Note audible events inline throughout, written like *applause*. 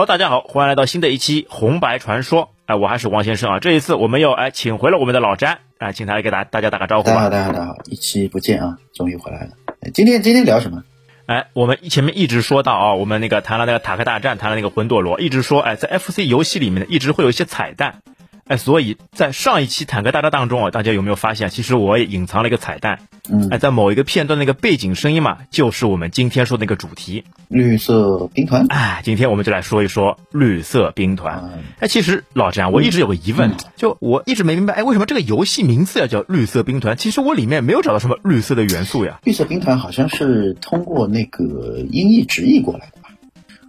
Hello，大家好，欢迎来到新的一期红白传说。哎，我还是王先生啊。这一次我们又哎请回了我们的老詹，哎，请他来给大大家打个招呼吧。大家好，大家好，大家好，一期不见啊，终于回来了。今天今天聊什么？哎，我们前面一直说到啊，我们那个谈了那个塔克大战，谈了那个魂斗罗，一直说哎，在 FC 游戏里面呢，一直会有一些彩蛋。哎，所以在上一期坦克大战当中啊，大家有没有发现，其实我也隐藏了一个彩蛋？嗯，哎，在某一个片段那个背景声音嘛，就是我们今天说的那个主题——绿色兵团。哎，今天我们就来说一说绿色兵团。哎，其实老詹，我一直有个疑问，就我一直没明白，哎，为什么这个游戏名字要叫绿色兵团？其实我里面没有找到什么绿色的元素呀。绿色兵团好像是通过那个音译直译过来的吧？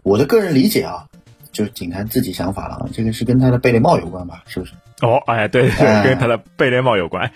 我的个人理解啊。就是警探自己想法了啊，这个是跟他的贝雷帽有关吧？是不是？哦，哎，对对，跟他的贝雷帽有关。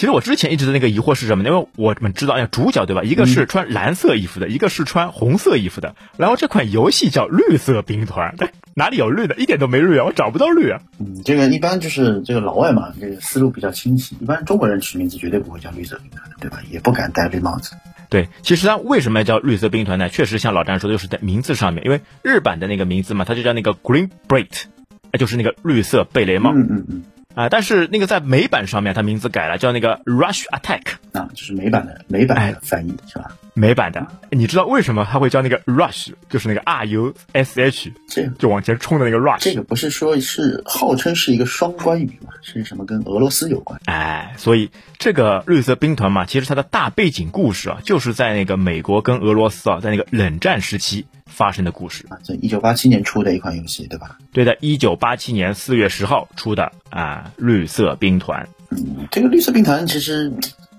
其实我之前一直的那个疑惑是什么？因为我们知道，哎，主角对吧？一个是穿蓝色衣服的，一个是穿红色衣服的。然后这款游戏叫绿色兵团，对，*laughs* 哪里有绿的？一点都没绿啊！我找不到绿啊。嗯，这个一般就是这个老外嘛，这个思路比较清晰。一般中国人取名字绝对不会叫绿色兵团的，对吧？也不敢戴绿帽子。对，其实它为什么要叫绿色兵团呢？确实像老詹说的，就是在名字上面，因为日版的那个名字嘛，它就叫那个 Green Beret，哎，就是那个绿色贝雷帽。嗯嗯嗯。啊，但是那个在美版上面，它名字改了，叫那个 Rush Attack。啊，就是美版的美版的翻译是吧？美版的，你知道为什么它会叫那个 Rush，就是那个 R U S H，这就往前冲的那个 Rush。这个不是说是号称是一个双关语吗？是什么跟俄罗斯有关？哎，所以这个绿色兵团嘛，其实它的大背景故事啊，就是在那个美国跟俄罗斯啊，在那个冷战时期。发生的故事啊，这一九八七年出的一款游戏，对吧？对的，一九八七年四月十号出的啊，绿色兵团。嗯，这个绿色兵团其实，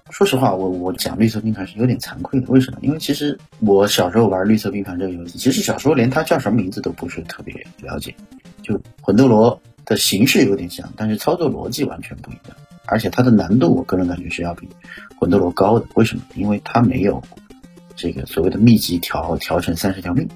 说实话，我我讲绿色兵团是有点惭愧的。为什么？因为其实我小时候玩绿色兵团这个游戏，其实小时候连它叫什么名字都不是特别了解。就魂斗罗的形式有点像，但是操作逻辑完全不一样，而且它的难度，我个人感觉是要比魂斗罗高的。为什么？因为它没有。这个所谓的秘籍调调成三十条命，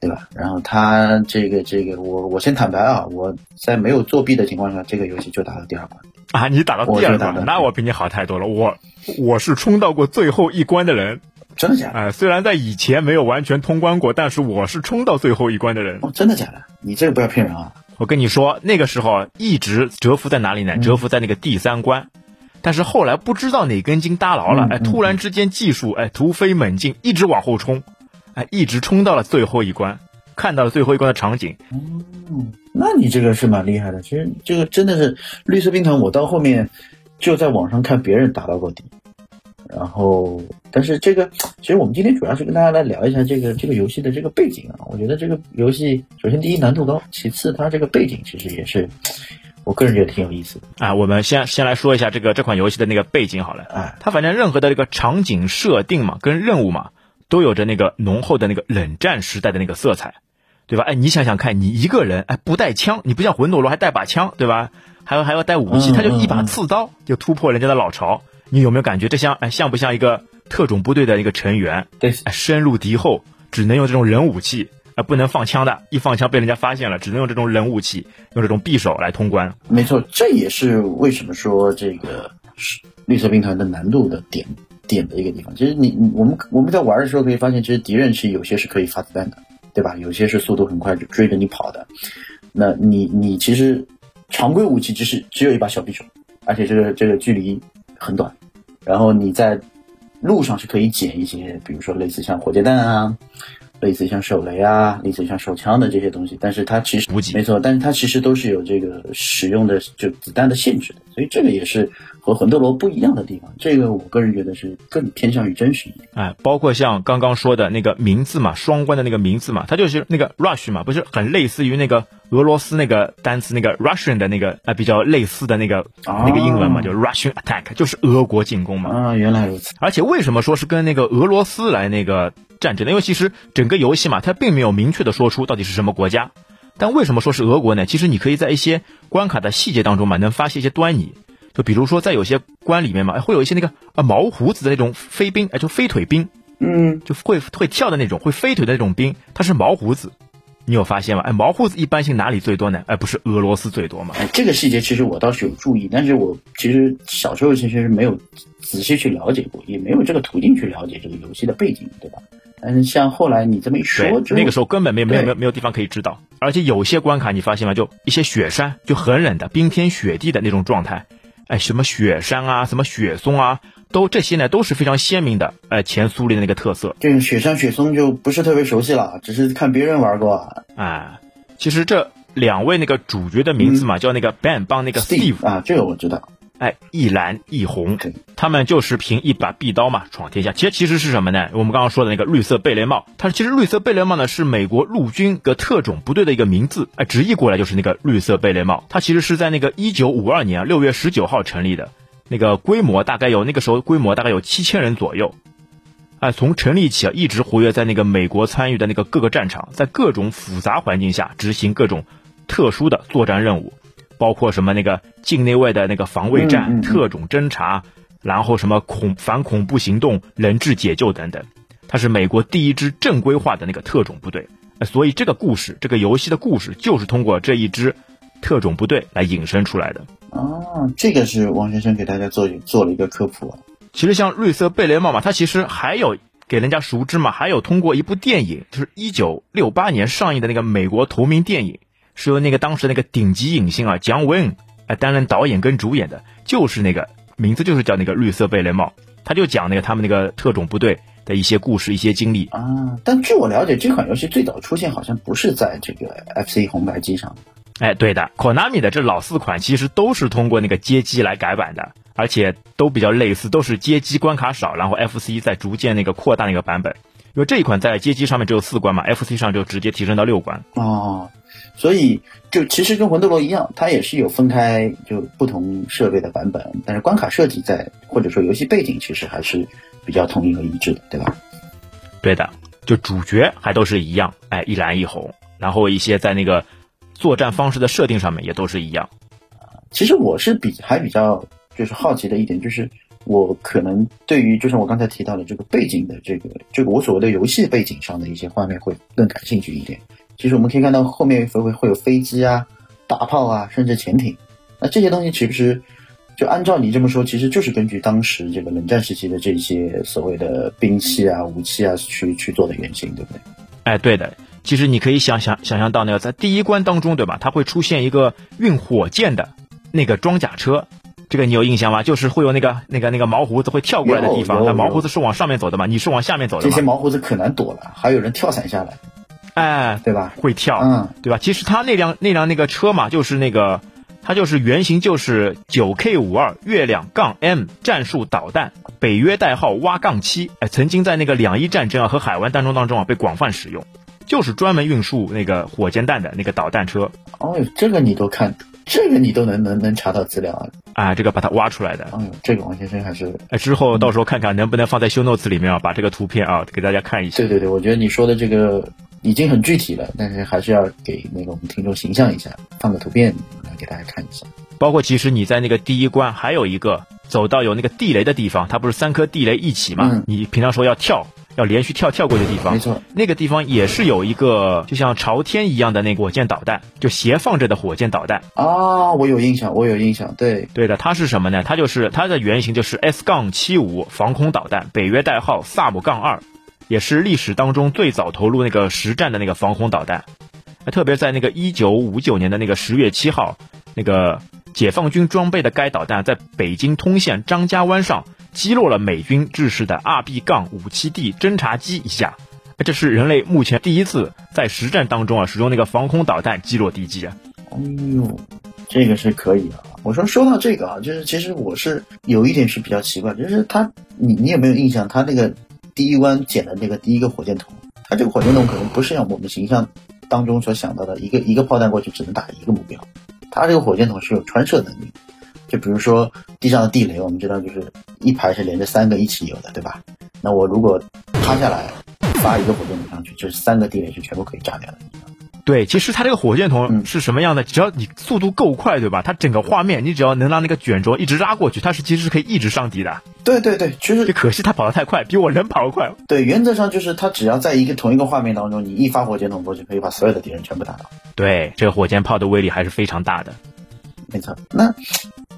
对吧？然后他这个这个，我我先坦白啊，我在没有作弊的情况下，这个游戏就打到第二关啊！你打到第二关，那我比你好太多了。我我是冲到过最后一关的人，真的假的？哎，虽然在以前没有完全通关过，但是我是冲到最后一关的人。哦，真的假的？你这个不要骗人啊！我跟你说，那个时候一直蛰伏在哪里呢？蛰伏在那个第三关。但是后来不知道哪根筋搭牢了，哎，突然之间技术哎突飞猛进，一直往后冲，哎，一直冲到了最后一关，看到了最后一关的场景。哦，那你这个是蛮厉害的。其实这个真的是绿色兵团，我到后面就在网上看别人打到过底。然后，但是这个其实我们今天主要是跟大家来聊一下这个这个游戏的这个背景啊。我觉得这个游戏首先第一难度高，其次它这个背景其实也是。我个人觉得挺有意思的啊，我们先先来说一下这个这款游戏的那个背景好了，哎，它反正任何的这个场景设定嘛，跟任务嘛，都有着那个浓厚的那个冷战时代的那个色彩，对吧？哎，你想想看，你一个人哎不带枪，你不像魂斗罗还带把枪，对吧？还有还要带武器，他就一把刺刀就突破人家的老巢，你有没有感觉这像哎像不像一个特种部队的一个成员？对，深入敌后只能用这种人武器。啊，不能放枪的，一放枪被人家发现了，只能用这种冷武器，用这种匕首来通关。没错，这也是为什么说这个绿色兵团的难度的点点的一个地方。其实你我们我们在玩的时候可以发现，其实敌人是有些是可以发子弹的，对吧？有些是速度很快就追着你跑的。那你你其实常规武器只是只有一把小匕首，而且这个这个距离很短，然后你在路上是可以捡一些，比如说类似像火箭弹啊。类似像手雷啊，类似像手枪的这些东西，但是它其实没错，但是它其实都是有这个使用的就子弹的限制的，所以这个也是和魂斗罗不一样的地方。这个我个人觉得是更偏向于真实一点。哎，包括像刚刚说的那个名字嘛，双关的那个名字嘛，它就是那个 rush 嘛，不是很类似于那个俄罗斯那个单词那个 Russian 的那个啊，比较类似的那个啊那个英文嘛，就 Russian attack，就是俄国进攻嘛。啊，原来如此。而且为什么说是跟那个俄罗斯来那个？战争的，因为其实整个游戏嘛，它并没有明确的说出到底是什么国家。但为什么说是俄国呢？其实你可以在一些关卡的细节当中嘛，能发现一些端倪。就比如说在有些关里面嘛，会有一些那个啊毛胡子的那种飞兵，哎，就飞腿兵，嗯，就会会跳的那种，会飞腿的那种兵，它是毛胡子。你有发现吗？哎，毛胡子一般性哪里最多呢？哎，不是俄罗斯最多吗？哎，这个细节其实我倒是有注意，但是我其实小时候其实是没有仔细去了解过，也没有这个途径去了解这个游戏的背景，对吧？但是像后来你这么一说，那个时候根本没有没有没有没有地方可以知道。而且有些关卡你发现吗？就一些雪山，就很冷的冰天雪地的那种状态，哎，什么雪山啊，什么雪松啊，都这些呢都是非常鲜明的，哎，前苏联的那个特色。这个雪山雪松就不是特别熟悉了，只是看别人玩过。哎，其实这两位那个主角的名字嘛，叫那个 Ben 帮那个 Steve 啊，这个我知道。哎，一蓝一红，他们就是凭一把匕刀嘛闯天下。其实其实是什么呢？我们刚刚说的那个绿色贝雷帽，它其实绿色贝雷帽呢是美国陆军的特种部队的一个名字，哎，直译过来就是那个绿色贝雷帽。它其实是在那个一九五二年六月十九号成立的，那个规模大概有那个时候规模大概有七千人左右，哎，从成立起啊一直活跃在那个美国参与的那个各个战场，在各种复杂环境下执行各种特殊的作战任务。包括什么那个境内外的那个防卫战、特种侦察，然后什么恐反恐怖行动、人质解救等等，它是美国第一支正规化的那个特种部队。所以这个故事，这个游戏的故事，就是通过这一支特种部队来引申出来的。哦，这个是王先生给大家做做了一个科普。其实像绿色贝雷帽嘛，它其实还有给人家熟知嘛，还有通过一部电影，就是一九六八年上映的那个美国同名电影。是由那个当时那个顶级影星啊，姜文来担任导演跟主演的，就是那个名字就是叫那个绿色贝雷帽，他就讲那个他们那个特种部队的一些故事、一些经历啊。但据我了解，这款游戏最早出现好像不是在这个 FC 红白机上。哎，对的，Konami 的这老四款其实都是通过那个街机来改版的，而且都比较类似，都是街机关卡少，然后 FC 在逐渐那个扩大那个版本。因为这一款在街机上面只有四关嘛，FC 上就直接提升到六关。哦。所以，就其实跟魂斗罗一样，它也是有分开就不同设备的版本，但是关卡设计在或者说游戏背景其实还是比较统一和一致的，对吧？对的，就主角还都是一样，哎，一蓝一红，然后一些在那个作战方式的设定上面也都是一样。其实我是比还比较就是好奇的一点，就是我可能对于就是我刚才提到的这个背景的这个这个我所谓的游戏背景上的一些画面会更感兴趣一点。其实我们可以看到后面会会会有飞机啊、大炮啊，甚至潜艇。那这些东西其实就按照你这么说，其实就是根据当时这个冷战时期的这些所谓的兵器啊、武器啊去去做的原型，对不对？哎，对的。其实你可以想想想象到那个在第一关当中，对吧？它会出现一个运火箭的那个装甲车，这个你有印象吗？就是会有那个那个那个毛胡子会跳过来的地方。那毛胡子是往上面走的嘛？你是往下面走的。这些毛胡子可难躲了，还有人跳伞下来。哎，对吧？会跳，嗯，对吧？其实他那辆那辆那个车嘛，就是那个，它就是原型就是九 K 五二月亮杠 M 战术导弹，北约代号挖杠七，哎，曾经在那个两伊战争啊和海湾战争当中啊被广泛使用，就是专门运输那个火箭弹的那个导弹车。哦，这个你都看，这个你都能能能查到资料啊？啊，这个把它挖出来的。嗯，这个王先生还是，哎，之后到时候看看能不能放在修 notes 里面啊，把这个图片啊给大家看一下。对对对，我觉得你说的这个。已经很具体了，但是还是要给那个我们听众形象一下，放个图片来给大家看一下。包括其实你在那个第一关还有一个走到有那个地雷的地方，它不是三颗地雷一起嘛？你平常说要跳，要连续跳跳过的地方，没错，那个地方也是有一个就像朝天一样的那个火箭导弹，就斜放着的火箭导弹啊，我有印象，我有印象，对对的，它是什么呢？它就是它的原型就是 S 杠七五防空导弹，北约代号萨姆杠二。也是历史当中最早投入那个实战的那个防空导弹，特别在那个一九五九年的那个十月七号，那个解放军装备的该导弹在北京通县张家湾上击落了美军制式的 RB 杠五七 D 侦察机一架，这是人类目前第一次在实战当中啊使用那个防空导弹击落敌机啊！哎呦，这个是可以啊！我说说到这个啊，就是其实我是有一点是比较奇怪，就是他，你你有没有印象他那个？第一关捡的那个第一个火箭筒，它这个火箭筒可能不是像我们形象当中所想到的一个一个炮弹过去只能打一个目标，它这个火箭筒是有穿射能力。就比如说地上的地雷，我们知道就是一排是连着三个一起有的，对吧？那我如果趴下来发一个火箭筒上去，就是三个地雷是全部可以炸掉的。对，其实它这个火箭筒是什么样的？只要你速度够快，对吧？它整个画面，你只要能让那个卷轴一直拉过去，它是其实是可以一直上敌的。对对对，其实可惜它跑得太快，比我人跑得快。对，原则上就是它只要在一个同一个画面当中，你一发火箭筒过去，可以把所有的敌人全部打倒。对，这个火箭炮的威力还是非常大的。没错，那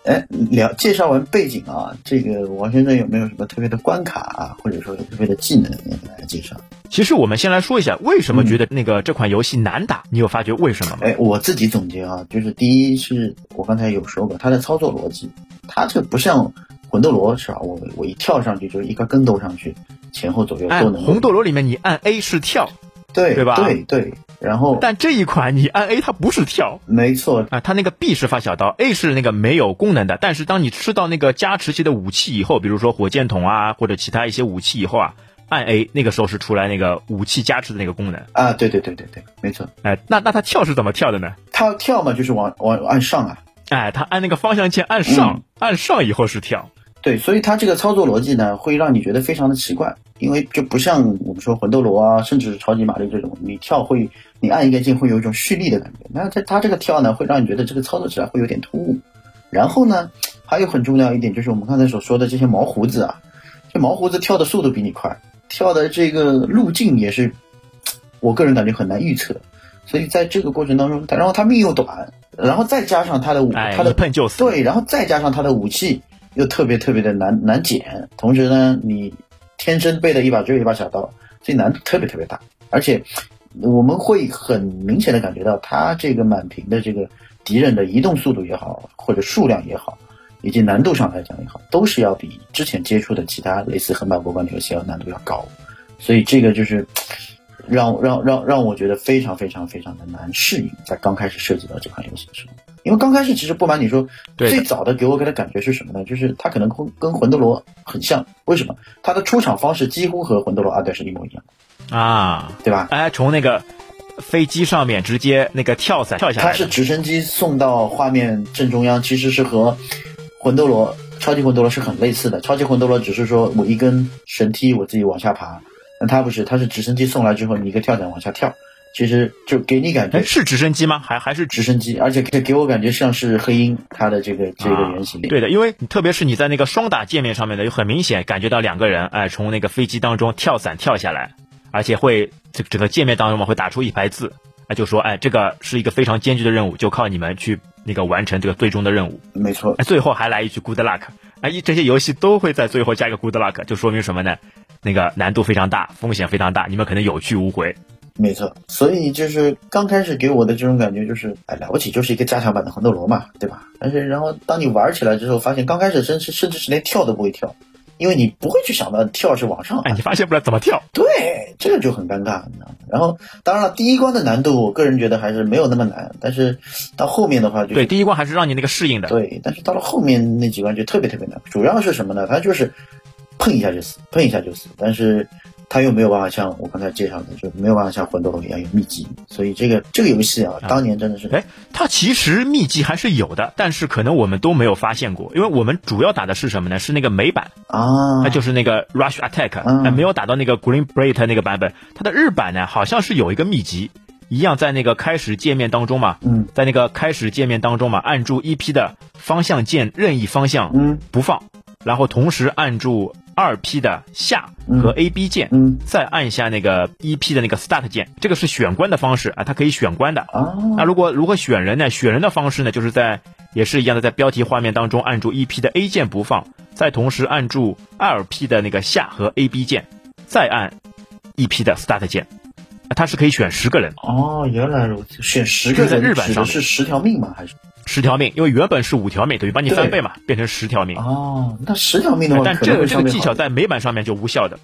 哎，聊介绍完背景啊，这个王先生有没有什么特别的关卡啊，或者说有特别的技能要给大家介绍？其实我们先来说一下，为什么觉得那个这款游戏难打？你有发觉为什么吗？哎，我自己总结啊，就是第一是我刚才有说过，它的操作逻辑，它这不像魂斗罗是吧？我我一跳上去就是一个跟斗上去，前后左右都能。红斗罗里面你按 A 是跳，对对吧？对对。然后，但这一款你按 A 它不是跳，没错啊，它那个 B 是发小刀，A 是那个没有功能的。但是当你吃到那个加持系的武器以后，比如说火箭筒啊或者其他一些武器以后啊，按 A 那个时候是出来那个武器加持的那个功能啊。对对对对对，没错。哎，那那它跳是怎么跳的呢？它跳嘛就是往往按上啊。哎，它按那个方向键按上，按上以后是跳。对，所以它这个操作逻辑呢，会让你觉得非常的奇怪，因为就不像我们说魂斗罗啊，甚至是超级玛丽这种，你跳会，你按一个键会有一种蓄力的感觉。那它它这个跳呢，会让你觉得这个操作起来会有点突兀。然后呢，还有很重要一点就是我们刚才所说的这些毛胡子啊，这毛胡子跳的速度比你快，跳的这个路径也是，我个人感觉很难预测。所以在这个过程当中，然后它命又短，然后再加上它的武，它的碰就死。对，然后再加上它的武器。又特别特别的难难捡，同时呢，你天生背的一把只有一把小刀，这难度特别特别大。而且我们会很明显的感觉到，它这个满屏的这个敌人的移动速度也好，或者数量也好，以及难度上来讲也好，都是要比之前接触的其他类似横版过关的游戏要难度要高。所以这个就是让让让让我觉得非常非常非常的难适应，在刚开始涉及到这款游戏的时候。因为刚开始其实不瞒你说，最早的给我给的感觉是什么呢？就是它可能跟跟魂斗罗很像。为什么？它的出场方式几乎和魂斗罗二代是一模一样啊，对吧？哎，从那个飞机上面直接那个跳伞跳下来，它是直升机送到画面正中央，其实是和魂斗罗、超级魂斗罗是很类似的。超级魂斗罗只是说我一根绳梯我自己往下爬，那它不是，它是直升机送来之后，你一个跳伞往下跳。其实就给你感觉是直升机吗？还还是直升机？而且给给我感觉像是黑鹰它的这个这个原型。对的，因为特别是你在那个双打界面上面的，就很明显感觉到两个人哎从那个飞机当中跳伞跳下来，而且会这整个界面当中嘛会打出一排字，哎就说哎这个是一个非常艰巨的任务，就靠你们去那个完成这个最终的任务。没错，哎最后还来一句 good luck，哎一这些游戏都会在最后加一个 good luck，就说明什么呢？那个难度非常大，风险非常大，你们可能有去无回。没错，所以就是刚开始给我的这种感觉就是，哎，了不起，就是一个加强版的魂斗罗嘛，对吧？但是然后当你玩起来之后，发现刚开始甚至甚至是连跳都不会跳，因为你不会去想到跳是往上，哎，你发现不了怎么跳，对，这个就很尴尬，你知道吗？然后当然了，第一关的难度，我个人觉得还是没有那么难，但是到后面的话，就对，第一关还是让你那个适应的，对，但是到了后面那几关就特别特别难，主要是什么呢？它就是碰一下就死，碰一下就死，但是。他又没有办法像我刚才介绍的，就没有办法像魂斗罗一样有秘籍，所以这个这个游戏啊，当年真的是，哎，它其实秘籍还是有的，但是可能我们都没有发现过，因为我们主要打的是什么呢？是那个美版啊，它就是那个 Rush Attack，没有打到那个 Green Bright 那个版本。它的日版呢，好像是有一个秘籍，一样在那个开始界面当中嘛，嗯，在那个开始界面当中嘛，按住 EP 的方向键任意方向，嗯，不放，然后同时按住。二 P 的下和 A B 键，嗯，再按一下那个一 P 的那个 Start 键，这个是选关的方式啊，它可以选关的啊。那如果如何选人呢？选人的方式呢，就是在也是一样的，在标题画面当中按住一 P 的 A 键不放，再同时按住二 P 的那个下和 A B 键，再按一 P 的 Start 键，它是可以选十个人。哦，原来如此，选十个人在日版上是十条命吗？还是？十条命，因为原本是五条命，等于把你翻倍嘛，变成十条命。哦，那十条命的话，但这个这个技巧在美版上面就无效的。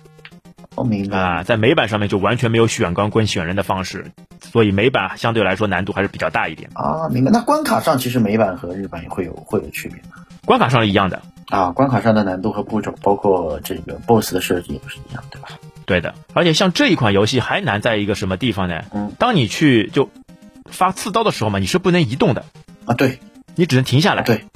哦，明白啊，在美版上面就完全没有选关跟选人的方式，所以美版相对来说难度还是比较大一点。啊，明白。那关卡上其实美版和日版也会有会有区别吗？关卡上是一样的啊，关卡上的难度和步骤，包括这个 BOSS 的设计也是一样，对吧？对的。而且像这一款游戏还难在一个什么地方呢？嗯，当你去就发刺刀的时候嘛，你是不能移动的啊，对。你只能停下来。对，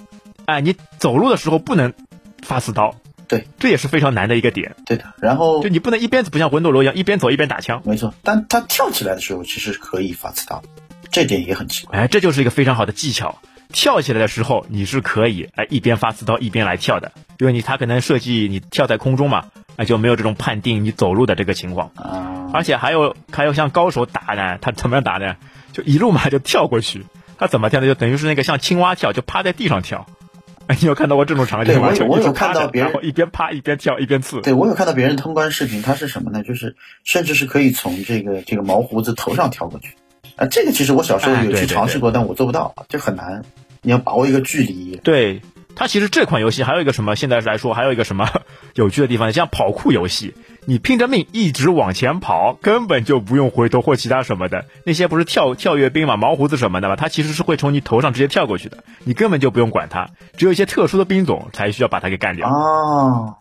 哎，你走路的时候不能发刺刀。对，这也是非常难的一个点。对的，然后就你不能一边不像魂斗罗一样一边走一边打枪。没错，但他跳起来的时候其实可以发刺刀，这点也很奇怪。哎，这就是一个非常好的技巧。跳起来的时候你是可以哎一边发刺刀一边来跳的，因为你他可能设计你跳在空中嘛，那就没有这种判定你走路的这个情况。啊，而且还有还有像高手打呢，他怎么样打呢？就一路嘛就跳过去。他怎么跳的？就等于是那个像青蛙跳，就趴在地上跳。*laughs* 你有看到过这种场景吗？对，我我有看到别人一边趴一边跳一边刺。对我有看到别人通关视频，它是什么呢？就是甚至是可以从这个这个毛胡子头上跳过去。啊，这个其实我小时候有去尝试过，但我做不到，这很难。你要把握一个距离。对。它其实这款游戏还有一个什么？现在来说还有一个什么 *laughs* 有趣的地方？像跑酷游戏，你拼着命一直往前跑，根本就不用回头或其他什么的。那些不是跳跳跃兵嘛，毛胡子什么的嘛，他其实是会从你头上直接跳过去的，你根本就不用管他。只有一些特殊的兵种才需要把他给干掉。哦，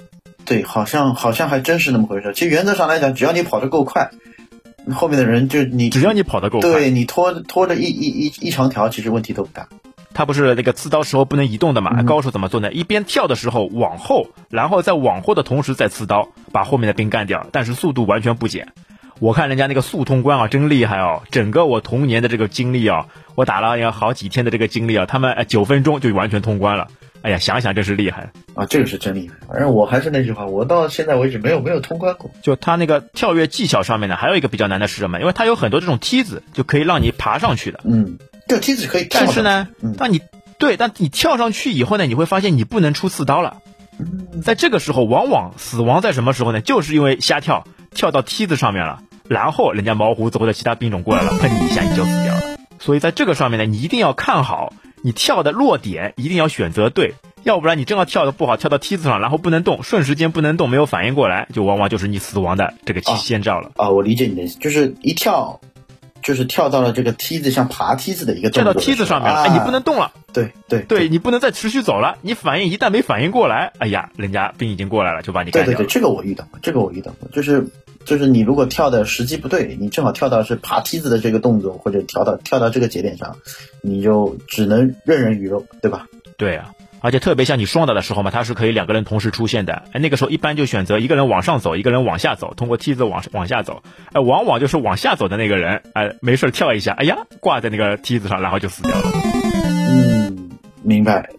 对，好像好像还真是那么回事。其实原则上来讲，只要你跑得够快，后面的人就你只要你跑得够快，对你拖拖着一一一一长条，其实问题都不大。他不是那个刺刀时候不能移动的嘛？高手怎么做呢？一边跳的时候往后，然后在往后的同时再刺刀，把后面的兵干掉，但是速度完全不减。我看人家那个速通关啊，真厉害哦！整个我童年的这个经历啊，我打了要好几天的这个经历啊，他们九分钟就完全通关了。哎呀，想想真是厉害啊！这个是真厉害。反正我还是那句话，我到现在为止没有没有通关过。就他那个跳跃技巧上面呢，还有一个比较难的是什么？因为它有很多这种梯子，就可以让你爬上去的。嗯，这梯子可以，但是呢，当你对，但你跳上去以后呢，你会发现你不能出刺刀了。在这个时候，往往死亡在什么时候呢？就是因为瞎跳，跳到梯子上面了，然后人家毛胡子或者其他兵种过来了，喷你一下你就死掉了。所以在这个上面呢，你一定要看好你跳的落点，一定要选择对，要不然你正要跳的不好，跳到梯子上，然后不能动，瞬时间不能动，没有反应过来，就往往就是你死亡的这个先兆了。啊，我理解你的意思，就是一跳。就是跳到了这个梯子，像爬梯子的一个跳到梯子上面了，哎，你不能动了，对对对，你不能再持续走了，你反应一旦没反应过来，哎呀，人家兵已经过来了，就把你干掉。对对对，这个我遇到过，这个我遇到过，就是就是你如果跳的时机不对，你正好跳到是爬梯子的这个动作，或者跳到跳到这个节点上，你就只能任人鱼肉，对吧？对啊。而且特别像你双打的时候嘛，它是可以两个人同时出现的。哎，那个时候一般就选择一个人往上走，一个人往下走，通过梯子往往下走。哎，往往就是往下走的那个人，哎，没事跳一下，哎呀，挂在那个梯子上，然后就死掉了。嗯，明白。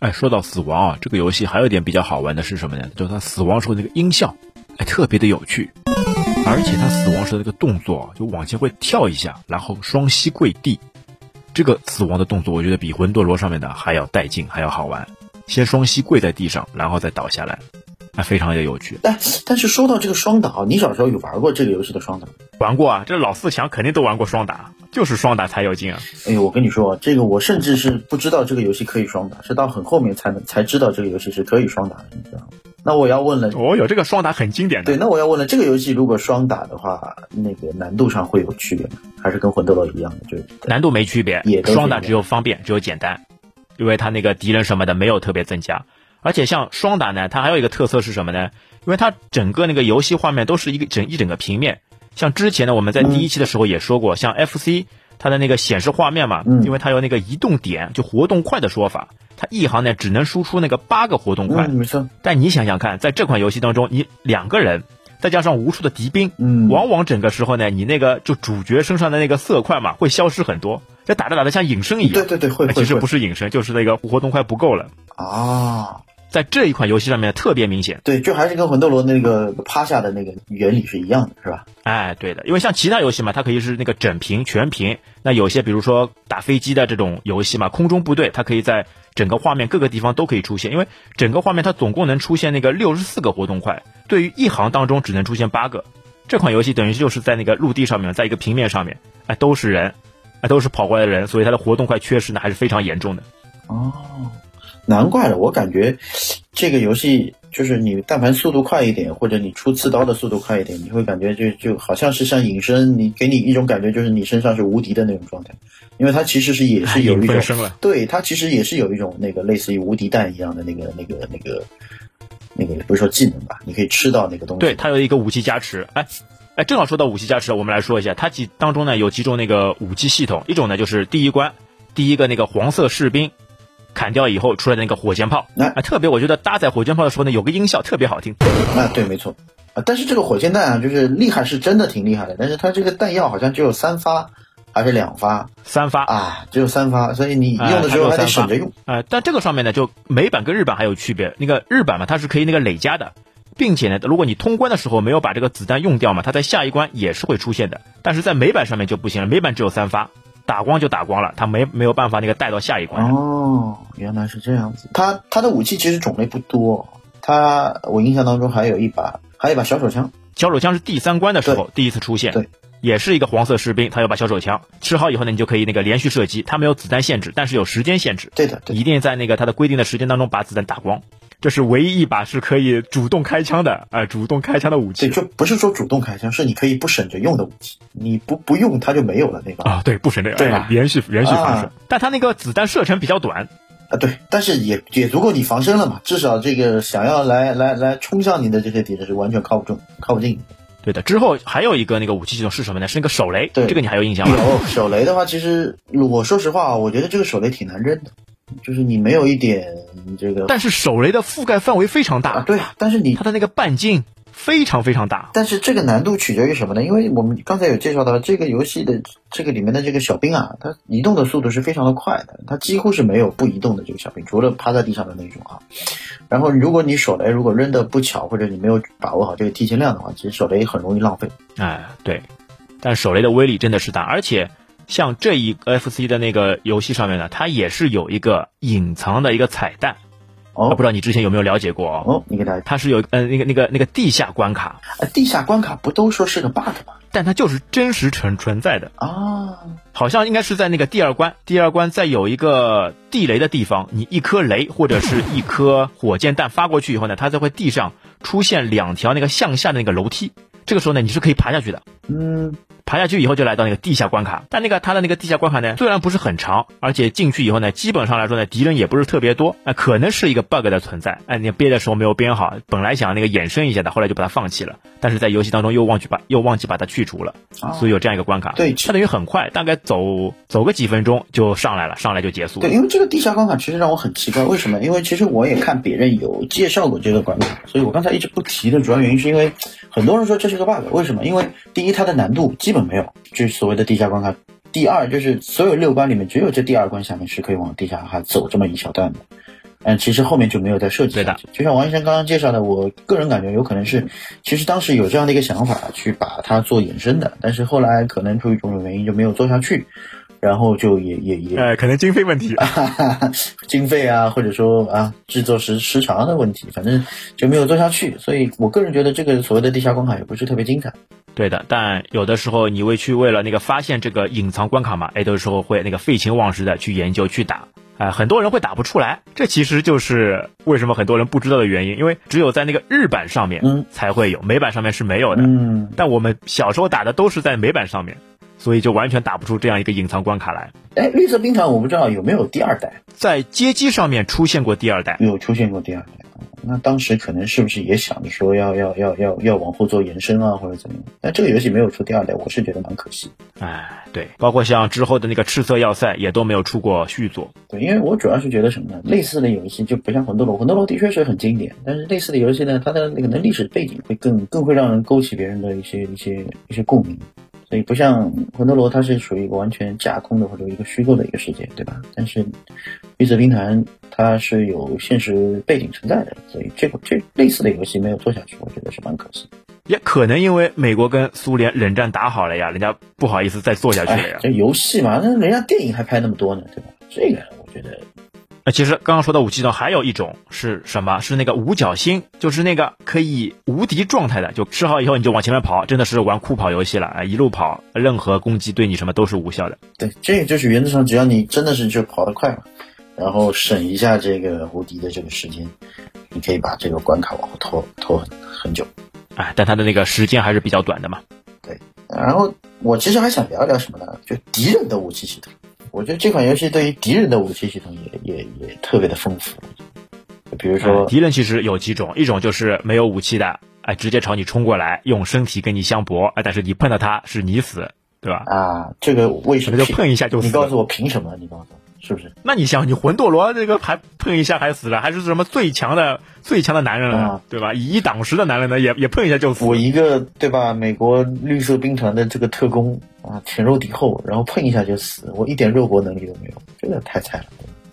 哎，说到死亡啊，这个游戏还有一点比较好玩的是什么呢？就是他死亡时候那个音效，哎，特别的有趣。而且他死亡时的那个动作，就往前会跳一下，然后双膝跪地。这个死亡的动作，我觉得比魂斗罗上面的还要带劲，还要好玩。先双膝跪在地上，然后再倒下来，那非常的有趣。但但是说到这个双打，你小时候有玩过这个游戏的双打？玩过啊，这老四强肯定都玩过双打，就是双打才有劲啊。哎呦，我跟你说，这个我甚至是不知道这个游戏可以双打，是到很后面才能才知道这个游戏是可以双打的，你知道吗？那我要问了，哦有这个双打很经典的。对，那我要问了，这个游戏如果双打的话，那个难度上会有区别吗？还是跟魂斗罗一样的？就难度没区别，双打只有方便，只有简单，因为它那个敌人什么的没有特别增加。而且像双打呢，它还有一个特色是什么呢？因为它整个那个游戏画面都是一个整一整个平面。像之前呢，我们在第一期的时候也说过，像 FC 它的那个显示画面嘛，因为它有那个移动点，就活动快的说法。它一行呢只能输出那个八个活动块，没错。但你想想看，在这款游戏当中，你两个人再加上无数的敌兵，嗯，往往整个时候呢，你那个就主角身上的那个色块嘛，会消失很多，这打着打着像隐身一样。对对对，会会。其实不是隐身，就是那个活动块不够了啊。在这一款游戏上面特别明显，对，就还是跟魂斗罗那个趴下的那个原理是一样的，是吧？哎，对的，因为像其他游戏嘛，它可以是那个整屏、全屏。那有些比如说打飞机的这种游戏嘛，空中部队，它可以在整个画面各个地方都可以出现，因为整个画面它总共能出现那个六十四个活动块，对于一行当中只能出现八个。这款游戏等于就是在那个陆地上面，在一个平面上面，哎，都是人，哎，都是跑过来的人，所以它的活动块缺失呢还是非常严重的。哦。难怪了，我感觉这个游戏就是你但凡速度快一点，或者你出刺刀的速度快一点，你会感觉就就好像是像隐身，你给你一种感觉就是你身上是无敌的那种状态，因为它其实是也是有一种，*laughs* 对，它其实也是有一种那个类似于无敌弹一样的那个那个那个那个不是说技能吧，你可以吃到那个东西，对，它有一个武器加持，哎哎，正好说到武器加持，我们来说一下，它几当中呢有几种那个武器系统，一种呢就是第一关第一个那个黄色士兵。砍掉以后出来的那个火箭炮，啊，特别我觉得搭载火箭炮的时候呢，有个音效特别好听。啊，对，没错，啊，但是这个火箭弹啊，就是厉害是真的挺厉害的，但是它这个弹药好像只有三发，还是两发？三发啊，只有三发，所以你用的时候还得省着用。啊，但这个上面呢，就美版跟日版还有区别。那个日版嘛，它是可以那个累加的，并且呢，如果你通关的时候没有把这个子弹用掉嘛，它在下一关也是会出现的。但是在美版上面就不行了，美版只有三发。打光就打光了，他没没有办法那个带到下一关。哦，原来是这样子。他他的武器其实种类不多，他我印象当中还有一把还有一把小手枪。小手枪是第三关的时候第一次出现。对。也是一个黄色士兵，他有把小手枪，吃好以后呢，你就可以那个连续射击，它没有子弹限制，但是有时间限制。对的，一定在那个他的规定的时间当中把子弹打光。这是唯一一把是可以主动开枪的，呃，主动开枪的武器。对，就不是说主动开枪，是你可以不省着用的武器，你不不用它就没有了那个。啊，对，不省着用，对吧？连续连续发射，但它那个子弹射程比较短。啊，对，但是也也足够你防身了嘛，至少这个想要来来来冲向你的这些敌人是完全靠不住、靠不近。对的，之后还有一个那个武器系统是什么呢？是那个手雷。对，这个你还有印象吗？有手雷的话，其实我说实话，我觉得这个手雷挺难扔的，就是你没有一点这个。但是手雷的覆盖范围非常大。对啊，但是你它的那个半径。非常非常大，但是这个难度取决于什么呢？因为我们刚才有介绍到这个游戏的这个里面的这个小兵啊，它移动的速度是非常的快的，它几乎是没有不移动的这个小兵，除了趴在地上的那种啊。然后如果你手雷如果扔的不巧，或者你没有把握好这个提前量的话，其实手雷很容易浪费。哎，对，但手雷的威力真的是大，而且像这一 FC 的那个游戏上面呢，它也是有一个隐藏的一个彩蛋。哦，不知道你之前有没有了解过哦？哦你给大家，它是有呃那个那个那个地下关卡呃，地下关卡不都说是个 bug 吗？但它就是真实存存在的啊，好像应该是在那个第二关，第二关在有一个地雷的地方，你一颗雷或者是一颗火箭弹发过去以后呢，它就会地上出现两条那个向下的那个楼梯，这个时候呢你是可以爬下去的。嗯。爬下去以后就来到那个地下关卡，但那个它的那个地下关卡呢，虽然不是很长，而且进去以后呢，基本上来说呢，敌人也不是特别多，那可能是一个 bug 的存在。哎，你憋的时候没有编好，本来想那个衍生一下的，后来就把它放弃了。但是在游戏当中又忘记把又忘记把它去除了，所以有这样一个关卡。对，它等于很快，大概走走个几分钟就上来了，上来就结束。对，因为这个地下关卡其实让我很奇怪，为什么？因为其实我也看别人有介绍过这个关卡，所以我刚才一直不提的主要原因是因为很多人说这是个 bug，为什么？因为第一它的难度基本没有，就是。所谓的地下关卡，第二就是所有六关里面只有这第二关下面是可以往地下哈走这么一小段的，嗯，其实后面就没有再设计的。就像王医生刚刚介绍的，我个人感觉有可能是，其实当时有这样的一个想法去把它做衍生的，但是后来可能出于种种原因就没有做下去，然后就也也也，呃，可能经费问题，*laughs* 经费啊，或者说啊制作时时长的问题，反正就没有做下去。所以我个人觉得这个所谓的地下关卡也不是特别精彩。对的，但有的时候你会去为了那个发现这个隐藏关卡嘛，哎，有的时候会那个废寝忘食的去研究去打，哎，很多人会打不出来，这其实就是为什么很多人不知道的原因，因为只有在那个日版上面嗯。才会有，美版上面是没有的，嗯，但我们小时候打的都是在美版上面，所以就完全打不出这样一个隐藏关卡来。哎，绿色兵团我不知道有没有第二代，在街机上面出现过第二代，有出现过第二代。那当时可能是不是也想着说要要要要要往后做延伸啊，或者怎么样？但这个游戏没有出第二代，我是觉得蛮可惜。哎，对，包括像之后的那个赤色要塞也都没有出过续作。对，因为我主要是觉得什么呢？类似的游戏就不像魂斗罗，魂斗罗的确是很经典，但是类似的游戏呢，它的那个历史背景会更更会让人勾起别人的一些一些一些共鸣。所以不像魂斗罗，它是属于一个完全架空的或者一个虚构的一个世界，对吧？但是绿色兵团它是有现实背景存在的，所以这个这类似的游戏没有做下去，我觉得是蛮可惜。也可能因为美国跟苏联冷战打好了呀，人家不好意思再做下去了呀。这游戏嘛，那人家电影还拍那么多呢，对吧？这个我觉得。那其实刚刚说的武器中还有一种是什么？是那个五角星，就是那个可以无敌状态的，就吃好以后你就往前面跑，真的是玩酷跑游戏了啊！一路跑，任何攻击对你什么都是无效的。对，这个就是原则上只要你真的是就跑得快嘛，然后省一下这个无敌的这个时间，你可以把这个关卡往后拖拖很很久。哎，但它的那个时间还是比较短的嘛。对，然后我其实还想聊聊什么呢？就敌人的武器系统。我觉得这款游戏对于敌人的武器系统也也也特别的丰富，比如说敌人其实有几种，一种就是没有武器的，哎，直接朝你冲过来，用身体跟你相搏，哎，但是你碰到他是你死，对吧？啊，这个为什么就碰一下就死？你告诉我凭什么？你告诉我。是不是？那你想，你魂斗罗这个还碰一下还死了，还是什么最强的最强的男人了，对吧？以一挡十的男人呢，也也碰一下就死。我一个对吧？美国绿色兵团的这个特工啊，浅肉敌后，然后碰一下就死，我一点肉搏能力都没有，真的太菜了。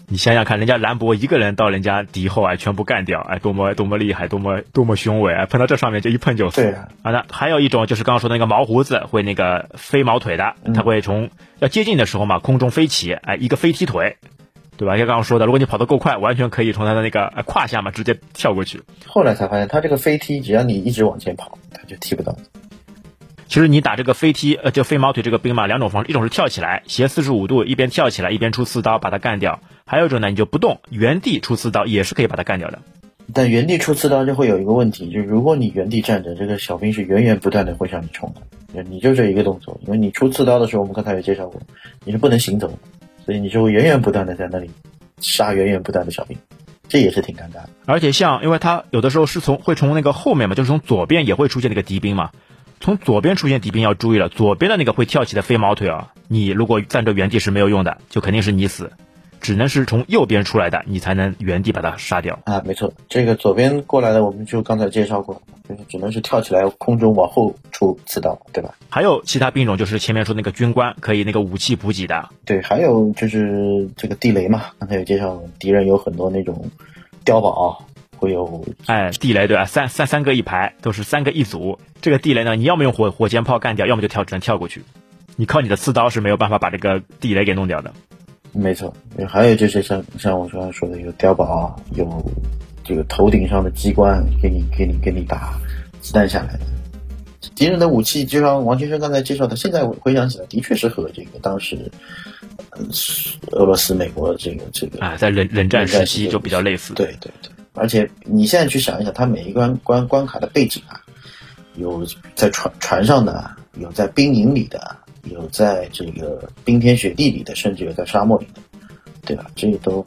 你想想看，人家兰博一个人到人家敌后，啊，全部干掉，哎，多么多么厉害，多么多么雄伟，啊，碰到这上面就一碰就死。对啊，那还有一种就是刚刚说的那个毛胡子会那个飞毛腿的，他会从要接近的时候嘛，空中飞起，哎，一个飞踢腿，对吧？像刚刚说的，如果你跑得够快，完全可以从他的那个胯下嘛直接跳过去。后来才发现，他这个飞踢，只要你一直往前跑，他就踢不到。其实你打这个飞踢，呃，就飞毛腿这个兵嘛，两种方式，一种是跳起来斜四十五度，一边跳起来一边出刺刀把它干掉；还有一种呢，你就不动，原地出刺刀也是可以把它干掉的。但原地出刺刀就会有一个问题，就是如果你原地站着，这个小兵是源源不断的会向你冲的，你就这一个动作，因为你出刺刀的时候，我们刚才有介绍过，你是不能行走的，所以你就会源源不断的在那里杀源源不断的小兵，这也是挺尴尬的。而且像，因为他有的时候是从会从那个后面嘛，就是从左边也会出现那个敌兵嘛。从左边出现敌兵要注意了，左边的那个会跳起的飞毛腿啊，你如果站着原地是没有用的，就肯定是你死，只能是从右边出来的，你才能原地把它杀掉啊。没错，这个左边过来的我们就刚才介绍过，就是只能是跳起来空中往后出刺刀，对吧？还有其他兵种，就是前面说那个军官可以那个武器补给的，对，还有就是这个地雷嘛，刚才有介绍，敌人有很多那种碉堡。会有哎地雷对吧？三三三个一排都是三个一组，这个地雷呢，你要么用火火箭炮干掉，要么就跳只能跳过去，你靠你的刺刀是没有办法把这个地雷给弄掉的。没错，还有就是像像我刚才说的，有碉堡，有这个头顶上的机关，给你给你给你打子弹下来的。敌人的武器，就像王先生刚才介绍的，现在我回想起来，的确是和这个当时俄罗斯、美国这个这个啊，在冷冷战时期就比较类似。对对对。而且你现在去想一想，它每一关关关卡的背景啊，有在船船上的，有在兵营里的，有在这个冰天雪地里的，甚至有在沙漠里的，对吧？这些都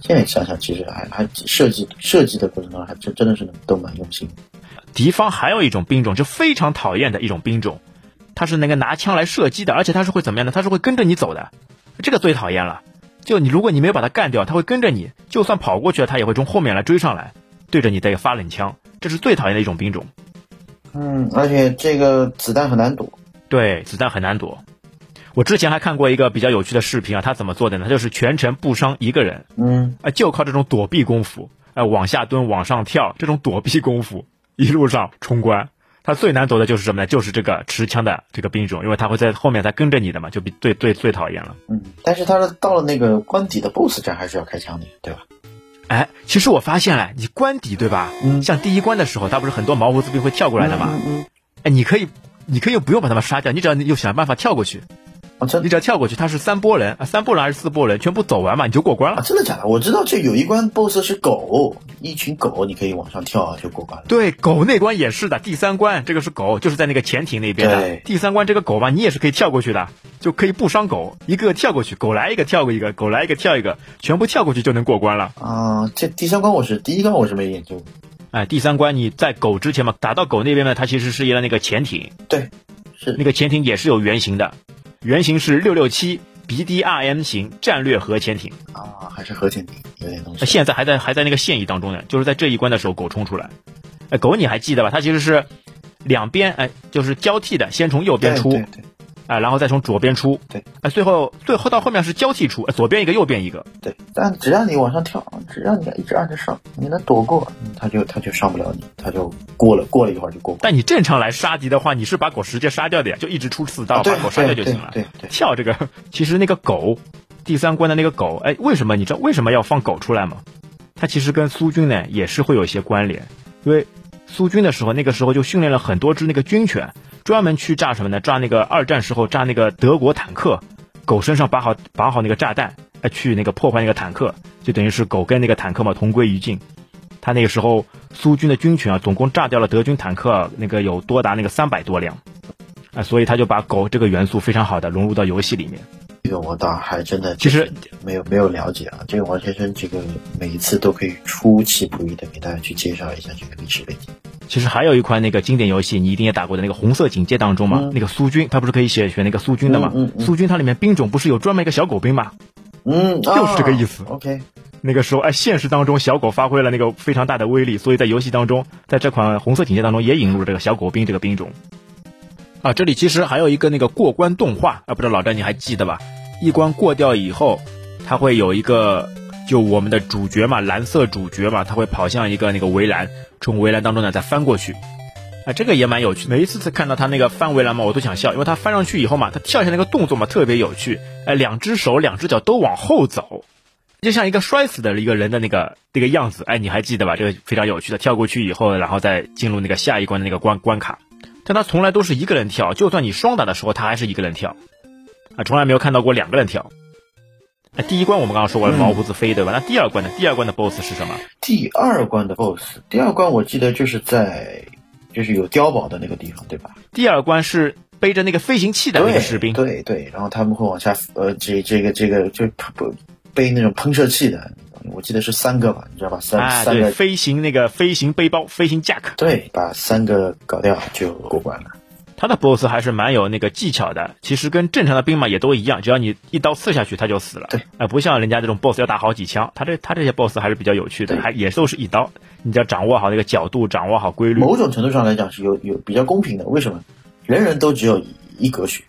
现在想想，其实还还设计设计的过程中，还真真的是都蛮用心。敌方还有一种兵种，就非常讨厌的一种兵种，它是那个拿枪来射击的，而且它是会怎么样的？它是会跟着你走的，这个最讨厌了。就你，如果你没有把他干掉，他会跟着你，就算跑过去了，他也会从后面来追上来，对着你再发冷枪，这是最讨厌的一种兵种。嗯，而且这个子弹很难躲。对，子弹很难躲。我之前还看过一个比较有趣的视频啊，他怎么做的呢？他就是全程不伤一个人，嗯，啊，就靠这种躲避功夫，哎，往下蹲，往上跳，这种躲避功夫，一路上冲关。他最难走的就是什么呢？就是这个持枪的这个兵种，因为他会在后面在跟着你的嘛，就比最最最讨厌了。嗯，但是他到了那个关底的 BOSS 战还是要开枪的，对吧？哎，其实我发现了，你关底对吧？嗯。像第一关的时候，他不是很多毛胡子兵会跳过来的嘛？嗯嗯。哎，你可以，你可以不用把他们杀掉，你只要你又想办法跳过去。你只要跳过去，它是三波人啊，三波人还是四波人，全部走完嘛，你就过关了。真的假的？我知道这有一关 BOSS 是狗，一群狗，你可以往上跳就过关了。对，狗那关也是的，第三关这个是狗，就是在那个潜艇那边的。第三关这个狗吧，你也是可以跳过去的，就可以不伤狗，一个跳过去，狗来一个跳过一个，狗来一个跳一个，全部跳过去就能过关了。啊，这第三关我是第一关我是没研究。哎，第三关你在狗之前嘛，打到狗那边呢，它其实是一个那个潜艇。对，是那个潜艇也是有原型的。原型是六六七 BDRM 型战略核潜艇啊，还是核潜艇，有点东西。现在还在还在那个现役当中呢，就是在这一关的时候狗冲出来，哎，狗你还记得吧？它其实是两边哎，就是交替的，先从右边出。啊，然后再从左边出，对，哎，最后最后到后面是交替出，左边一个，右边一个，对。但只要你往上跳，只要你一直按着上，你能躲过，他就他就上不了你，他就过了，过了一会儿就过。但你正常来杀敌的话，你是把狗直接杀掉的呀，就一直出刺刀把狗杀掉就行了。对对。跳这个，其实那个狗，第三关的那个狗，哎，为什么你知道为什么要放狗出来吗？它其实跟苏军呢也是会有一些关联，因为苏军的时候，那个时候就训练了很多只那个军犬。专门去炸什么呢？炸那个二战时候炸那个德国坦克，狗身上绑好绑好那个炸弹，哎，去那个破坏那个坦克，就等于是狗跟那个坦克嘛同归于尽。他那个时候苏军的军犬啊，总共炸掉了德军坦克那个有多达那个三百多辆，啊，所以他就把狗这个元素非常好的融入到游戏里面。这个我倒还真的其实没有没有了解啊。这个王先生这个每一次都可以出其不意的给大家去介绍一下这个历史背景。其实还有一款那个经典游戏，你一定也打过的那个《红色警戒》当中嘛，那个苏军，他不是可以选选那个苏军的嘛？苏军它里面兵种不是有专门一个小狗兵吗？嗯，就是这个意思。OK，那个时候哎，现实当中小狗发挥了那个非常大的威力，所以在游戏当中，在这款《红色警戒》当中也引入了这个小狗兵这个兵种。啊，这里其实还有一个那个过关动画啊，不知道老张你还记得吧？一关过掉以后，它会有一个，就我们的主角嘛，蓝色主角嘛，他会跑向一个那个围栏，从围栏当中呢再翻过去。啊，这个也蛮有趣。每一次看到他那个翻围栏嘛，我都想笑，因为他翻上去以后嘛，他跳下那个动作嘛特别有趣。哎，两只手、两只脚都往后走，就像一个摔死的一个人的那个那个样子。哎，你还记得吧？这个非常有趣的，跳过去以后，然后再进入那个下一关的那个关关卡。但他从来都是一个人跳，就算你双打的时候，他还是一个人跳。啊，从来没有看到过两个人跳。那第一关我们刚刚说过了，毛胡子飞对吧？那第二关呢？第二关的 BOSS 是什么？第二关的 BOSS，第二关我记得就是在。就是有碉堡的那个地方，对吧？第二关是背着那个飞行器的那个士兵，对对，然后他们会往下，呃，这这个这个就不背那种喷射器的，我记得是三个吧，你知道吧？三三个飞行那个飞行背包，飞行 Jack，对，把三个搞掉就过关了。他的 BOSS 还是蛮有那个技巧的，其实跟正常的兵马也都一样，只要你一刀刺下去，他就死了。对，哎，不像人家这种 BOSS 要打好几枪，他这他这些 BOSS 还是比较有趣的，还也都是一刀，你只要掌握好那个角度，掌握好规律。某种程度上来讲是有有比较公平的，为什么？人人都只有一格血，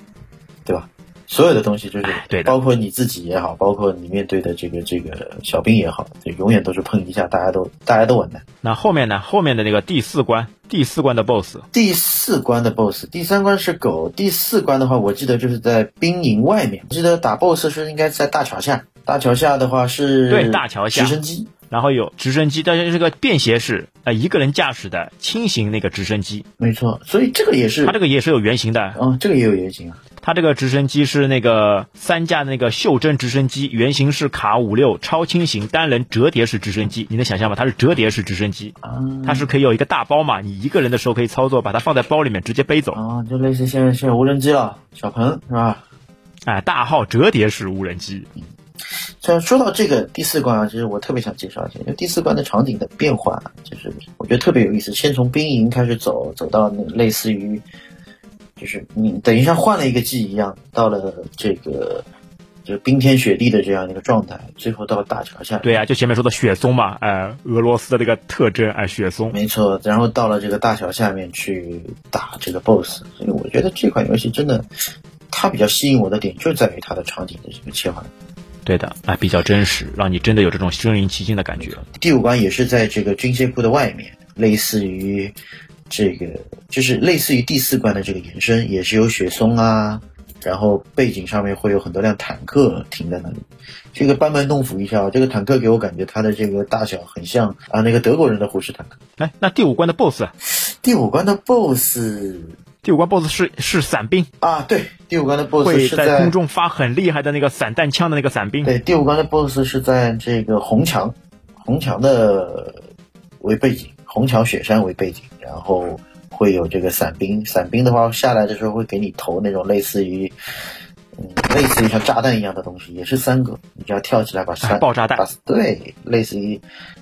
对吧？所有的东西就是，对，包括你自己也好，包括你面对的这个这个小兵也好，就永远都是碰一下，大家都大家都完蛋。那后面呢？后面的那个第四关，第四关的 BOSS，第四关的 BOSS，第三关是狗，第四关的话，我记得就是在兵营外面。我记得打 BOSS 是应该在大桥下，大桥下的话是对大桥下直升机。然后有直升机，但是是个便携式，呃，一个人驾驶的轻型那个直升机。没错，所以这个也是，它这个也是有原型的。嗯，这个也有原型啊。它这个直升机是那个三架那个袖珍直升机，原型是卡五六超轻型单人折叠式直升机。你能想象吗？它是折叠式直升机，它是可以有一个大包嘛，你一个人的时候可以操作，把它放在包里面直接背走。啊，就类似现在现在无人机了，小鹏是吧？哎，大号折叠式无人机。像说到这个第四关啊，其实我特别想介绍一下，因为第四关的场景的变化，就是我觉得特别有意思。先从兵营开始走，走到那类似于，就是你等于像换了一个季一样，到了这个就冰天雪地的这样一个状态，最后到大桥下。对啊，就前面说的雪松嘛，哎，俄罗斯的这个特征，哎，雪松。没错，然后到了这个大桥下面去打这个 BOSS，所以我觉得这款游戏真的，它比较吸引我的点就在于它的场景的这个切换。对的，啊，比较真实，让你真的有这种身临其境的感觉。第五关也是在这个军械库的外面，类似于这个，就是类似于第四关的这个延伸，也是有雪松啊，然后背景上面会有很多辆坦克停在那里。这个班门弄斧一下，这个坦克给我感觉它的这个大小很像啊，那个德国人的虎式坦克。哎，那第五关的 BOSS，第五关的 BOSS。第五关 BOSS 是是伞兵啊，对，第五关的 BOSS 会在空中发很厉害的那个散弹枪的那个伞兵。对，第五关的 BOSS 是在这个红墙，红墙的为背景，红墙雪山为背景，然后会有这个伞兵，伞兵的话下来的时候会给你投那种类似于，嗯，类似于像炸弹一样的东西，也是三个，你就要跳起来把三爆炸弹，对，类似于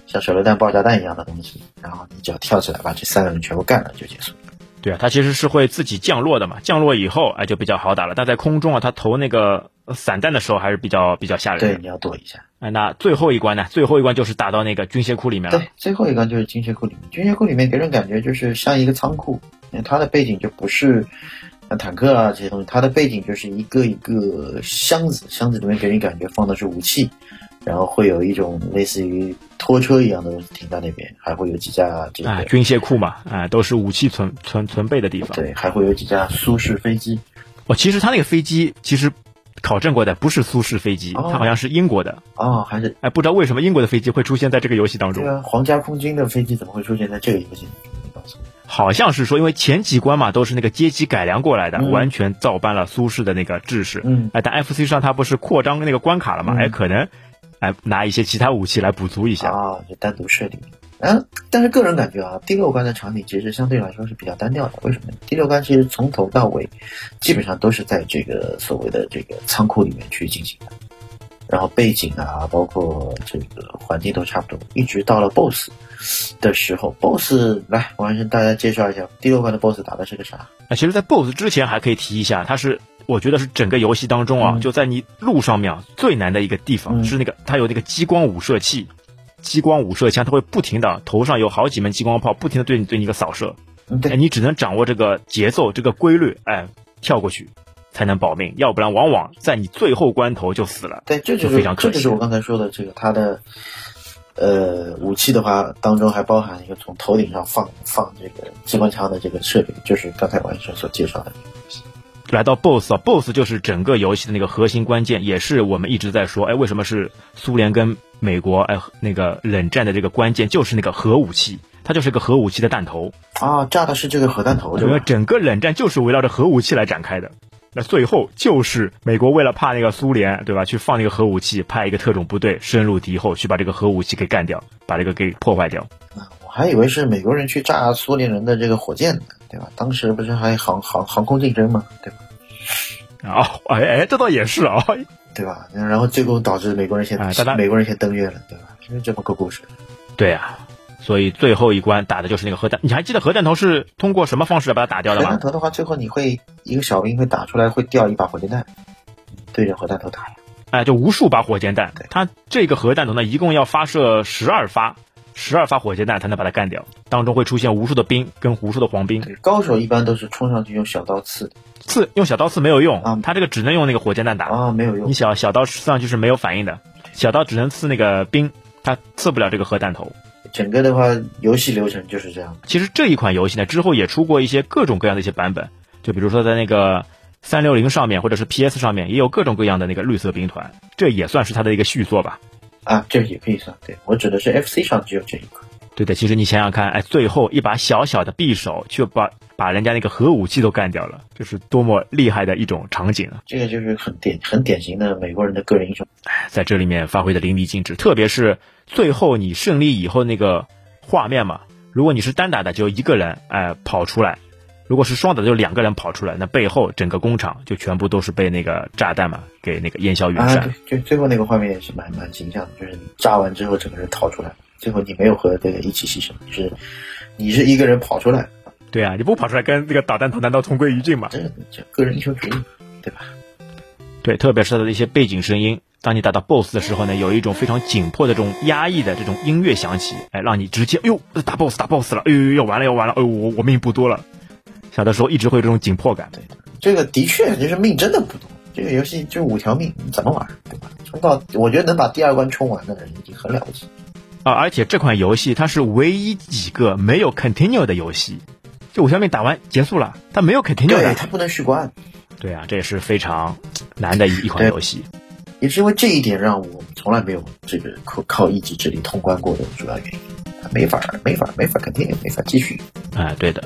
像手榴弹、爆炸弹一样的东西，然后你只要跳起来把这三个人全部干了就结束。对啊，它其实是会自己降落的嘛，降落以后哎就比较好打了。但在空中啊，它投那个散弹的时候还是比较比较吓人。对，你要躲一下。哎，那最后一关呢？最后一关就是打到那个军械库里面了。对，最后一关就是军械库里面。军械库里面给人感觉就是像一个仓库，它的背景就不是像坦克啊这些东西，它的背景就是一个一个箱子，箱子里面给人感觉放的是武器。然后会有一种类似于拖车一样的东西停在那边，还会有几架这个军械库嘛，啊，都是武器存存存备的地方。对，还会有几架苏式飞机。哦，其实它那个飞机其实考证过的，不是苏式飞机，它好像是英国的。哦，还是哎，不知道为什么英国的飞机会出现在这个游戏当中。对啊，皇家空军的飞机怎么会出现在这个游戏？好像是说，因为前几关嘛都是那个阶级改良过来的，完全照搬了苏式的那个制式。嗯。哎，但 FC 上它不是扩张那个关卡了嘛？哎，可能。哎拿一些其他武器来补足一下啊，就单独设定。嗯，但是个人感觉啊，第六关的场景其实相对来说是比较单调的。为什么？第六关其实从头到尾基本上都是在这个所谓的这个仓库里面去进行的，然后背景啊，包括这个环境都差不多，一直到了 BOSS 的时候，BOSS 来，我跟大家介绍一下第六关的 BOSS 打的是个啥？啊，其实，在 BOSS 之前还可以提一下，它是。我觉得是整个游戏当中啊，就在你路上面啊最难的一个地方是那个，它有那个激光五射器、激光五射枪，它会不停的头上有好几门激光炮，不停的对你对你一个扫射。哎，你只能掌握这个节奏、这个规律，哎，跳过去。才能保命，要不然往往在你最后关头就死了。对，这就就是非常可惜这就是我刚才说的这个它的。呃，武器的话，当中还包含一个从头顶上放放这个机关枪的这个设备，就是刚才王医生所介绍的。来到 BOSS 啊，BOSS 就是整个游戏的那个核心关键，也是我们一直在说，哎，为什么是苏联跟美国？哎，那个冷战的这个关键就是那个核武器，它就是个核武器的弹头啊，炸的是这个核弹头，因为整个冷战就是围绕着核武器来展开的。那最后就是美国为了怕那个苏联，对吧？去放那个核武器，派一个特种部队深入敌后，去把这个核武器给干掉，把这个给破坏掉。啊，我还以为是美国人去炸苏联人的这个火箭呢，对吧？当时不是还航航航空竞争嘛？对吧？啊，哎哎，这倒也是啊，对吧？然后最后导致美国人先美国人先登月了，对吧？就是这么个故事。对啊。所以最后一关打的就是那个核弹，你还记得核弹头是通过什么方式把它打掉的吗？核弹头的话，最后你会一个小兵会打出来，会掉一把火箭弹，对着核弹头打呀。哎，就无数把火箭弹。它这个核弹头呢，一共要发射十二发，十二发火箭弹才能把它干掉。当中会出现无数的兵跟无数的黄兵。高手一般都是冲上去用小刀刺，刺用小刀刺没有用啊，他这个只能用那个火箭弹打啊，没有用。你小小刀刺上去是没有反应的，小刀只能刺那个兵，它刺不了这个核弹头。整个的话，游戏流程就是这样。其实这一款游戏呢，之后也出过一些各种各样的一些版本，就比如说在那个三六零上面，或者是 PS 上面，也有各种各样的那个绿色兵团，这也算是它的一个续作吧。啊，这也可以算。对我指的是 FC 上只有这一款。对的，其实你想想看，哎，最后一把小小的匕首，却把把人家那个核武器都干掉了，这是多么厉害的一种场景啊！这个就是很典很典型的美国人的个人英雄，在这里面发挥的淋漓尽致。特别是最后你胜利以后那个画面嘛，如果你是单打的，就一个人哎跑出来；如果是双打，就两个人跑出来，那背后整个工厂就全部都是被那个炸弹嘛给那个烟消云散。就最后那个画面也是蛮蛮形象的，就是炸完之后整个人逃出来。最后你没有和这个一起牺牲，就是你是一个人跑出来。对啊，你不跑出来跟那个导弹头难道同归于尽吗？这这个人英雄主义，对吧？对，特别是他的一些背景声音，当你打到 BOSS 的时候呢，有一种非常紧迫的这种压抑的这种音乐响起，哎，让你直接，哎呦，打 BOSS 打 BOSS 了，哎呦，要完了要完了，哎呦，我我命不多了。小的时候一直会有这种紧迫感。对，这个的确就是命真的不多，这个游戏就五条命，你怎么玩，对吧？冲到我觉得能把第二关冲完的人已经很了不起。啊！而且这款游戏它是唯一几个没有 continue 的游戏，就五条命打完结束了，它没有 continue 的，它不能续关。对啊，这也是非常难的一一款游戏。也是因为这一点，让我从来没有这个靠靠一己之力通关过的主要原因，没法没法没法肯定也没法继续。哎，对的。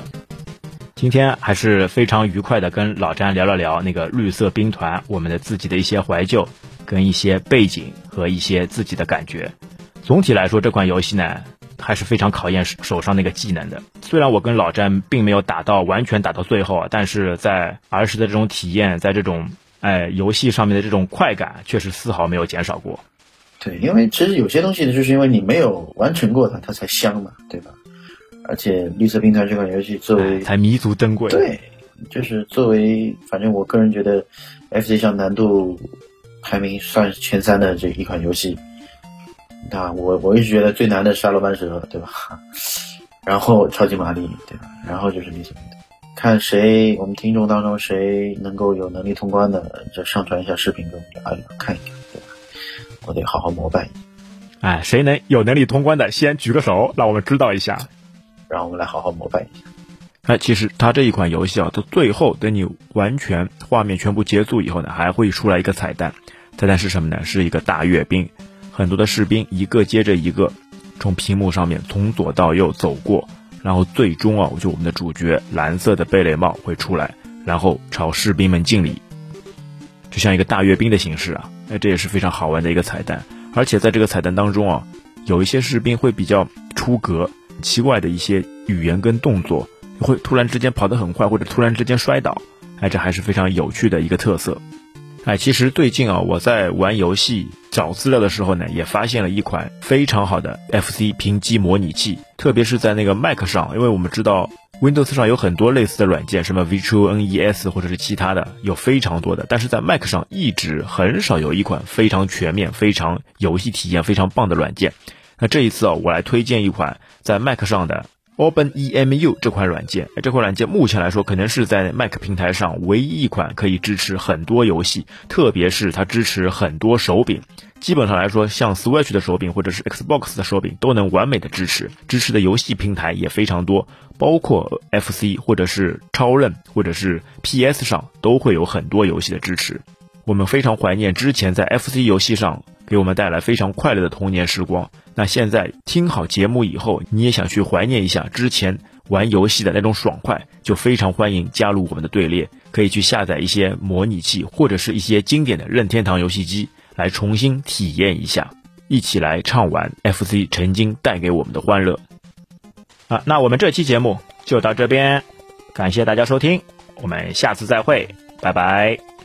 今天还是非常愉快的跟老詹聊了聊那个绿色兵团，我们的自己的一些怀旧，跟一些背景和一些自己的感觉。总体来说，这款游戏呢还是非常考验手上那个技能的。虽然我跟老詹并没有打到完全打到最后，但是在儿时的这种体验，在这种哎游戏上面的这种快感，确实丝毫没有减少过。对，因为其实有些东西呢，就是因为你没有完成过它，它才香嘛，对吧？而且绿色兵团这款游戏作为才弥足珍贵。对，就是作为反正我个人觉得，FC 上难度排名算是前三的这一款游戏。那，我我一直觉得最难的是沙罗曼蛇，对吧？*laughs* 然后超级玛丽，对吧？然后就是绿色兵团，看谁我们听众当中谁能够有能力通关的，就上传一下视频给我们阿里看一看，对吧？我得好好膜拜。哎，谁能有能力通关的，先举个手，让我们知道一下，让我们来好好膜拜一下。哎，其实它这一款游戏啊，到最后等你完全画面全部结束以后呢，还会出来一个彩蛋，彩蛋是什么呢？是一个大阅兵。很多的士兵一个接着一个从屏幕上面从左到右走过，然后最终啊，就我们的主角蓝色的贝雷帽会出来，然后朝士兵们敬礼，就像一个大阅兵的形式啊，哎，这也是非常好玩的一个彩蛋。而且在这个彩蛋当中啊，有一些士兵会比较出格，奇怪的一些语言跟动作，会突然之间跑得很快，或者突然之间摔倒，哎，这还是非常有趣的一个特色。哎，其实最近啊，我在玩游戏找资料的时候呢，也发现了一款非常好的 FC 屏机模拟器，特别是在那个 Mac 上，因为我们知道 Windows 上有很多类似的软件，什么 Virtual NES 或者是其他的，有非常多的，但是在 Mac 上一直很少有一款非常全面、非常游戏体验非常棒的软件。那这一次啊，我来推荐一款在 Mac 上的 OpenEMU 这款软件，这款软件目前来说可能是在 Mac 平台上唯一一款可以支持很多游戏，特别是它支持很多手柄。基本上来说，像 Switch 的手柄或者是 Xbox 的手柄都能完美的支持，支持的游戏平台也非常多，包括 FC 或者是超任或者是 PS 上都会有很多游戏的支持。我们非常怀念之前在 FC 游戏上。给我们带来非常快乐的童年时光。那现在听好节目以后，你也想去怀念一下之前玩游戏的那种爽快，就非常欢迎加入我们的队列。可以去下载一些模拟器或者是一些经典的任天堂游戏机，来重新体验一下，一起来畅玩 FC 曾经带给我们的欢乐。啊，那我们这期节目就到这边，感谢大家收听，我们下次再会，拜拜。